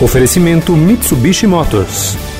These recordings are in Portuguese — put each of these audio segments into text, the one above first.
Oferecimento Mitsubishi Motors.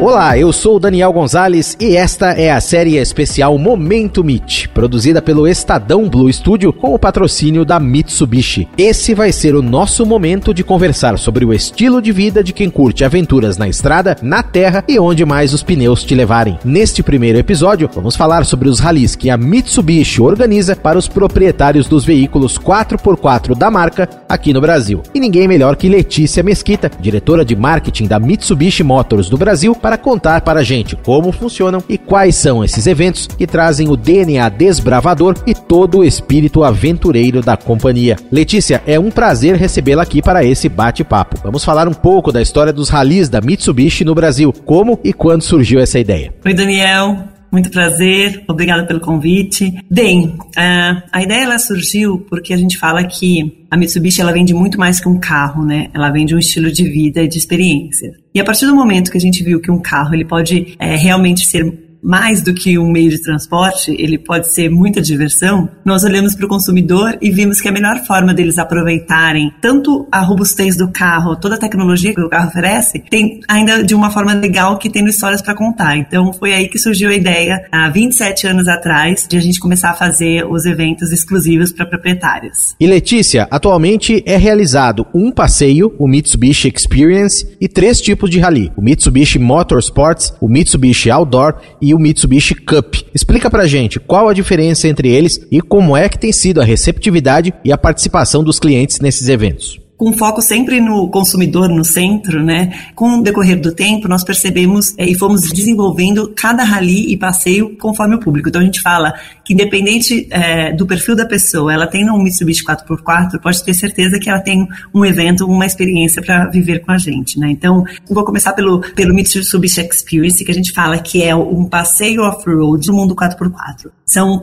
Olá, eu sou o Daniel Gonzalez e esta é a série especial Momento Meet, produzida pelo Estadão Blue Studio com o patrocínio da Mitsubishi. Esse vai ser o nosso momento de conversar sobre o estilo de vida de quem curte aventuras na estrada, na terra e onde mais os pneus te levarem. Neste primeiro episódio, vamos falar sobre os ralis que a Mitsubishi organiza para os proprietários dos veículos 4x4 da marca aqui no Brasil. E ninguém melhor que Letícia Mesquita, diretora de marketing da Mitsubishi Motors do Brasil, para contar para a gente como funcionam e quais são esses eventos que trazem o DNA desbravador e todo o espírito aventureiro da companhia. Letícia, é um prazer recebê-la aqui para esse bate-papo. Vamos falar um pouco da história dos ralis da Mitsubishi no Brasil, como e quando surgiu essa ideia. Oi, Daniel. Muito prazer, obrigada pelo convite. Bem, a ideia ela surgiu porque a gente fala que a Mitsubishi ela vende muito mais que um carro, né? Ela vende um estilo de vida e de experiência. E a partir do momento que a gente viu que um carro ele pode é, realmente ser mais do que um meio de transporte, ele pode ser muita diversão, nós olhamos para o consumidor e vimos que a melhor forma deles aproveitarem tanto a robustez do carro, toda a tecnologia que o carro oferece, tem ainda de uma forma legal que tendo histórias para contar. Então foi aí que surgiu a ideia, há 27 anos atrás, de a gente começar a fazer os eventos exclusivos para proprietários. E Letícia, atualmente é realizado um passeio, o Mitsubishi Experience, e três tipos de rally: o Mitsubishi Motorsports, o Mitsubishi Outdoor e e o Mitsubishi Cup. Explica pra gente qual a diferença entre eles e como é que tem sido a receptividade e a participação dos clientes nesses eventos com foco sempre no consumidor no centro, né? Com o decorrer do tempo, nós percebemos é, e fomos desenvolvendo cada rally e passeio conforme o público. Então a gente fala que independente é, do perfil da pessoa, ela tem um Mitsubishi 4x4, pode ter certeza que ela tem um evento, uma experiência para viver com a gente, né? Então, vou começar pelo, pelo Mitsubishi Experience, que a gente fala que é um passeio off-road do mundo 4x4. São,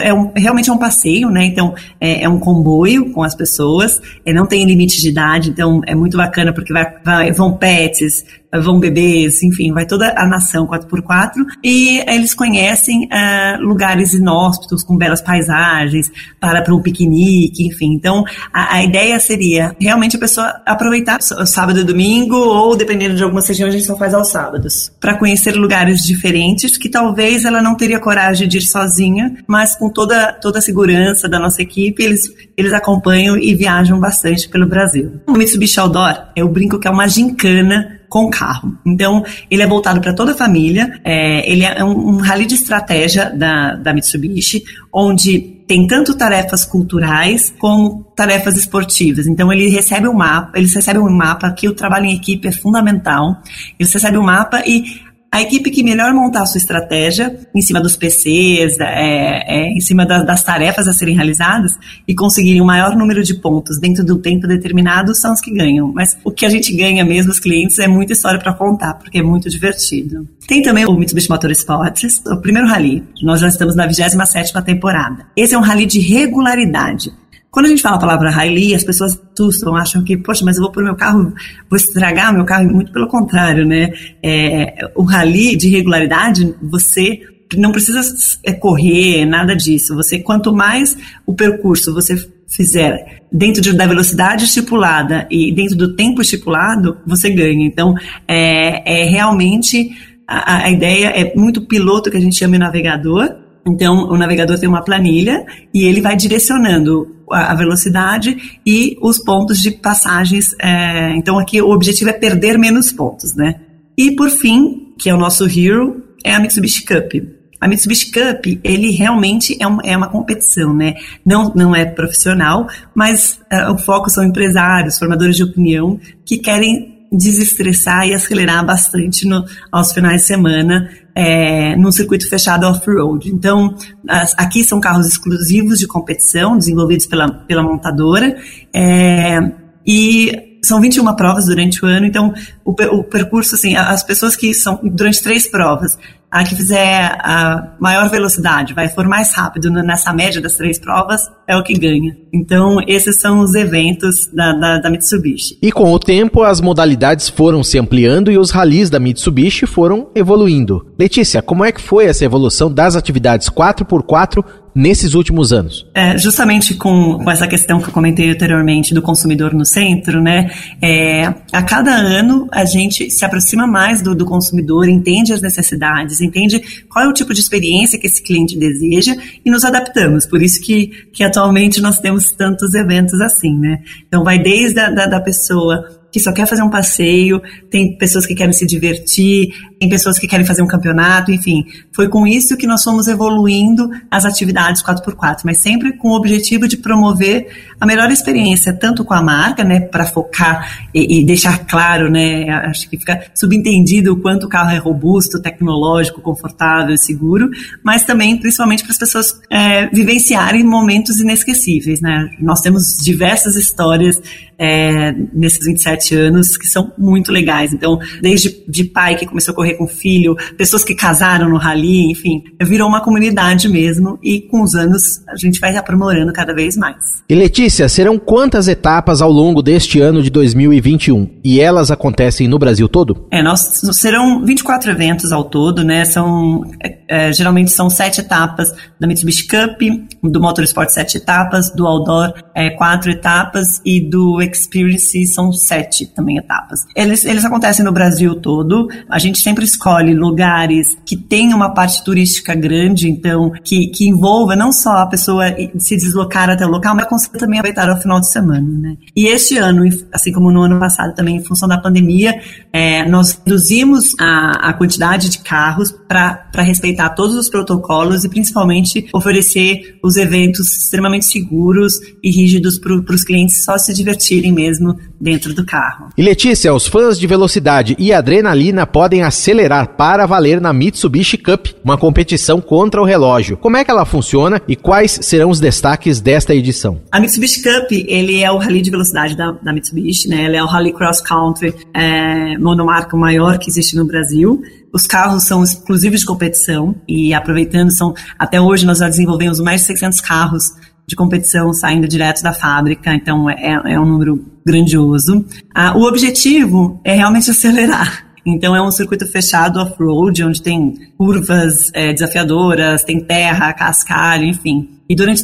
é um, realmente é um passeio, né? Então, é, é um comboio com as pessoas, é, não tem limite de idade, então é muito bacana porque vai, vai, vão pets, vão bebês, enfim, vai toda a nação 4x4 e eles conhecem uh, lugares inóspitos com belas paisagens para para um piquenique, enfim. Então a, a, ideia seria realmente a pessoa aproveitar sábado e domingo ou dependendo de algumas regiões a gente só faz aos sábados para conhecer lugares diferentes que talvez ela não teria coragem de ir sozinha, mas com toda toda a segurança da nossa equipe eles eles acompanham e viajam bastante pelo Brasil. O Mitsubishi Outdoor é o brinco que é uma gincana com carro. Então, ele é voltado para toda a família, é, ele é um, um rally de estratégia da, da Mitsubishi, onde tem tanto tarefas culturais como tarefas esportivas. Então ele recebe um mapa, eles recebem um mapa que o trabalho em equipe é fundamental. Eles recebem um mapa e a equipe que melhor montar a sua estratégia em cima dos PCs, é, é, em cima da, das tarefas a serem realizadas e conseguirem o maior número de pontos dentro do tempo determinado são os que ganham. Mas o que a gente ganha mesmo, os clientes, é muita história para contar, porque é muito divertido. Tem também o Mitsubishi Motorsports, o primeiro rally. Nós já estamos na 27ª temporada. Esse é um rally de regularidade. Quando a gente fala a palavra rally, as pessoas assustam, acham que, poxa, mas eu vou pôr meu carro, vou estragar meu carro. Muito pelo contrário, né? É, o rally de regularidade, você não precisa é, correr, nada disso. Você, quanto mais o percurso você fizer dentro de, da velocidade estipulada e dentro do tempo estipulado, você ganha. Então, é, é realmente a, a ideia é muito piloto que a gente chama de navegador. Então, o navegador tem uma planilha e ele vai direcionando a velocidade e os pontos de passagens. É, então aqui o objetivo é perder menos pontos, né? E por fim, que é o nosso hero, é a Mitsubishi Cup. A Mitsubishi Cup, ele realmente é, um, é uma competição, né? Não, não é profissional, mas uh, o foco são empresários, formadores de opinião, que querem desestressar e acelerar bastante no, aos finais de semana é, num circuito fechado off-road. Então, as, aqui são carros exclusivos de competição, desenvolvidos pela, pela montadora, é, e são 21 provas durante o ano, então o, o percurso, assim, as pessoas que são durante três provas, a que fizer a maior velocidade, vai for mais rápido nessa média das três provas, é o que ganha. Então, esses são os eventos da, da, da, Mitsubishi. E com o tempo, as modalidades foram se ampliando e os ralis da Mitsubishi foram evoluindo. Letícia, como é que foi essa evolução das atividades 4x4 nesses últimos anos? É, justamente com, com, essa questão que eu comentei anteriormente do consumidor no centro, né? É, a cada ano a gente se aproxima mais do, do consumidor, entende as necessidades, entende qual é o tipo de experiência que esse cliente deseja e nos adaptamos. Por isso que, que atualmente nós temos tantos eventos assim, né? Então vai desde a da, da pessoa que só quer fazer um passeio, tem pessoas que querem se divertir, tem pessoas que querem fazer um campeonato, enfim. Foi com isso que nós fomos evoluindo as atividades 4x4, mas sempre com o objetivo de promover a melhor experiência, tanto com a marca, né, para focar e, e, deixar claro, né, acho que fica subentendido o quanto o carro é robusto, tecnológico, confortável, seguro, mas também, principalmente, para as pessoas é, vivenciarem momentos inesquecíveis, né. Nós temos diversas histórias é, nesses 27 anos que são muito legais. Então, desde de pai que começou a correr com filho, pessoas que casaram no rally, enfim, virou uma comunidade mesmo e com os anos a gente vai aprimorando cada vez mais. E Letícia, serão quantas etapas ao longo deste ano de 2021? E elas acontecem no Brasil todo? É, nós serão 24 eventos ao todo, né? São é, é, geralmente são sete etapas da Mitsubishi Cup, do Motorsport sete etapas, do Outdoor é, quatro etapas e do Experience são sete também etapas. Eles, eles acontecem no Brasil todo. A gente sempre escolhe lugares que tenham uma parte turística grande, então, que, que envolva não só a pessoa se deslocar até o local, mas conseguir também aproveitar ao final de semana, né? E este ano, assim como no ano passado também, em função da pandemia, é, nós reduzimos a, a quantidade de carros para respeitar todos os protocolos e principalmente oferecer os eventos extremamente seguros e rígidos para os clientes só se divertirem mesmo dentro do carro. E Letícia, os fãs de velocidade e adrenalina podem acelerar para valer na Mitsubishi Cup, uma competição contra o relógio. Como é que ela funciona e quais serão os destaques desta edição? A Mitsubishi Cup, ele é o rally de velocidade da, da Mitsubishi, né? Ele é o rally cross country é, monomarca maior que existe no Brasil. Os carros são exclusivos de competição e aproveitando, são até hoje nós já desenvolvemos mais de 600 carros de competição saindo direto da fábrica, então é, é um número grandioso. Ah, o objetivo é realmente acelerar. Então é um circuito fechado off-road, onde tem curvas é, desafiadoras, tem terra, cascalho, enfim. E durante,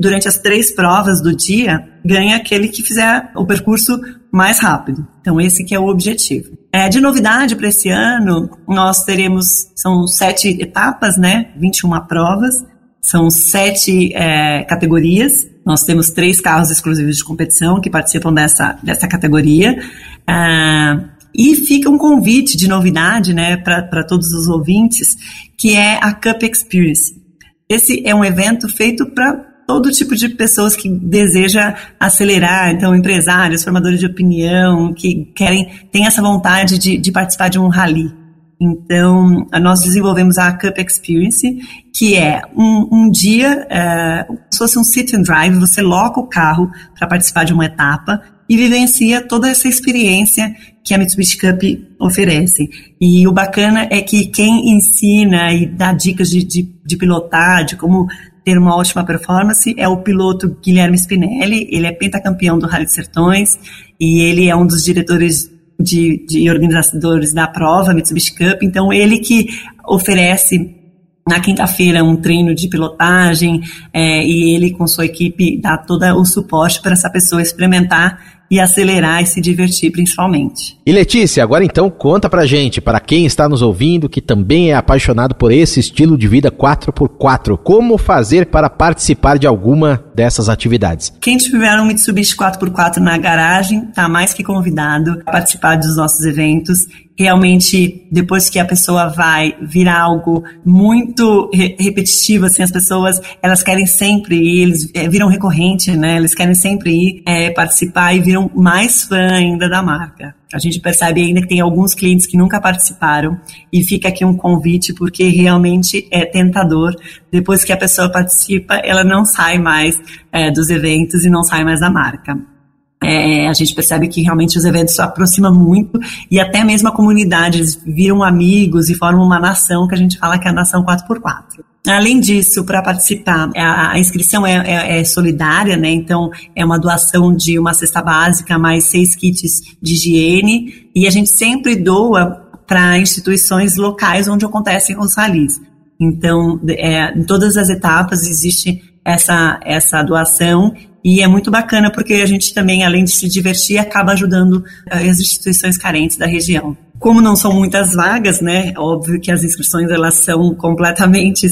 durante as três provas do dia, ganha aquele que fizer o percurso mais rápido. Então esse que é o objetivo. É, de novidade para esse ano, nós teremos, são sete etapas, né? 21 provas, são sete é, categorias. Nós temos três carros exclusivos de competição que participam dessa, dessa categoria. Ah, e fica um convite de novidade né, para todos os ouvintes, que é a Cup Experience. Esse é um evento feito para todo tipo de pessoas que deseja acelerar, então empresários, formadores de opinião, que querem, têm essa vontade de, de participar de um rally. Então, nós desenvolvemos a Cup Experience, que é um, um dia, é, se fosse um sit and drive, você loca o carro para participar de uma etapa e vivencia toda essa experiência que a Mitsubishi Cup oferece. E o bacana é que quem ensina e dá dicas de, de, de pilotar, de como ter uma ótima performance é o piloto Guilherme Spinelli. Ele é pentacampeão do Rally Sertões e ele é um dos diretores de, de organizadores da prova Mitsubishi Cup. Então, ele que oferece na quinta-feira um treino de pilotagem é, e ele com sua equipe dá todo o suporte para essa pessoa experimentar e acelerar e se divertir principalmente. E Letícia, agora então conta pra gente, para quem está nos ouvindo que também é apaixonado por esse estilo de vida 4x4, como fazer para participar de alguma dessas atividades? Quem tiver um Mitsubishi 4x4 na garagem, tá mais que convidado a participar dos nossos eventos realmente depois que a pessoa vai virar algo muito re repetitivo, assim, as pessoas elas querem sempre ir, eles é, viram recorrente, né? Eles querem sempre ir é, participar e viram mais fã ainda da marca. A gente percebe ainda que tem alguns clientes que nunca participaram e fica aqui um convite porque realmente é tentador. Depois que a pessoa participa, ela não sai mais é, dos eventos e não sai mais da marca. É, a gente percebe que realmente os eventos se aproximam muito e até mesmo a comunidade, eles viram amigos e formam uma nação que a gente fala que é a nação 4x4. Além disso, para participar, a, inscrição é, é, é, solidária, né? Então, é uma doação de uma cesta básica mais seis kits de higiene e a gente sempre doa para instituições locais onde acontecem os ralis. Então, é, em todas as etapas existe essa, essa doação e é muito bacana porque a gente também, além de se divertir, acaba ajudando eh, as instituições carentes da região. Como não são muitas vagas, né? Óbvio que as inscrições elas são completamente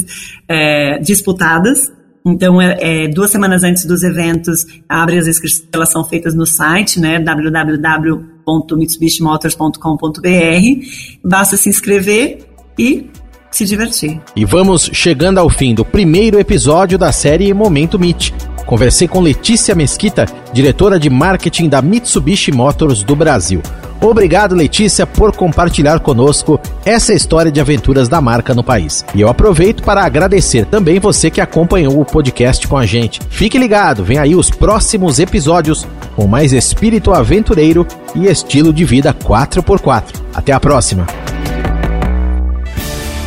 é, disputadas. Então, é, é, duas semanas antes dos eventos, abre as inscrições, elas são feitas no site, né? www.mitsubishimotors.com.br. Basta se inscrever e se divertir. E vamos chegando ao fim do primeiro episódio da série Momento Meet. Conversei com Letícia Mesquita, diretora de marketing da Mitsubishi Motors do Brasil. Obrigado, Letícia, por compartilhar conosco essa história de aventuras da marca no país. E eu aproveito para agradecer também você que acompanhou o podcast com a gente. Fique ligado, vem aí os próximos episódios com mais espírito aventureiro e estilo de vida 4x4. Até a próxima!